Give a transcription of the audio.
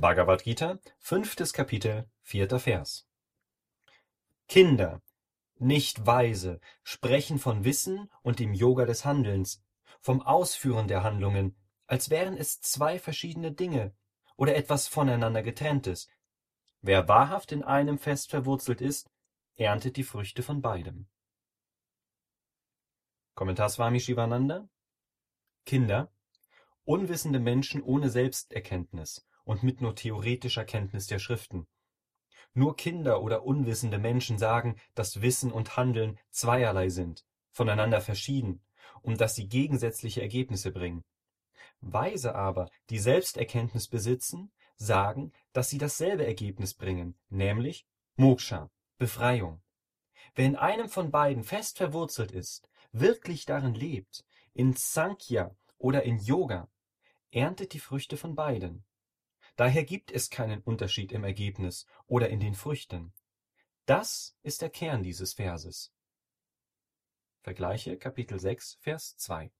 Bhagavad Gita, fünftes Kapitel, vierter Vers. Kinder, nicht Weise, sprechen von Wissen und dem Yoga des Handelns, vom Ausführen der Handlungen, als wären es zwei verschiedene Dinge oder etwas voneinander getrenntes. Wer wahrhaft in einem fest verwurzelt ist, erntet die Früchte von beidem. Kommentar Swami Shivananda Kinder, unwissende Menschen ohne Selbsterkenntnis und mit nur theoretischer Kenntnis der Schriften. Nur Kinder oder unwissende Menschen sagen, dass Wissen und Handeln zweierlei sind, voneinander verschieden, und dass sie gegensätzliche Ergebnisse bringen. Weise aber, die Selbsterkenntnis besitzen, sagen, dass sie dasselbe Ergebnis bringen, nämlich Moksha, Befreiung. Wer in einem von beiden fest verwurzelt ist, wirklich darin lebt, in Sankhya oder in Yoga, erntet die Früchte von beiden. Daher gibt es keinen Unterschied im Ergebnis oder in den Früchten. Das ist der Kern dieses Verses. Vergleiche Kapitel 6, Vers 2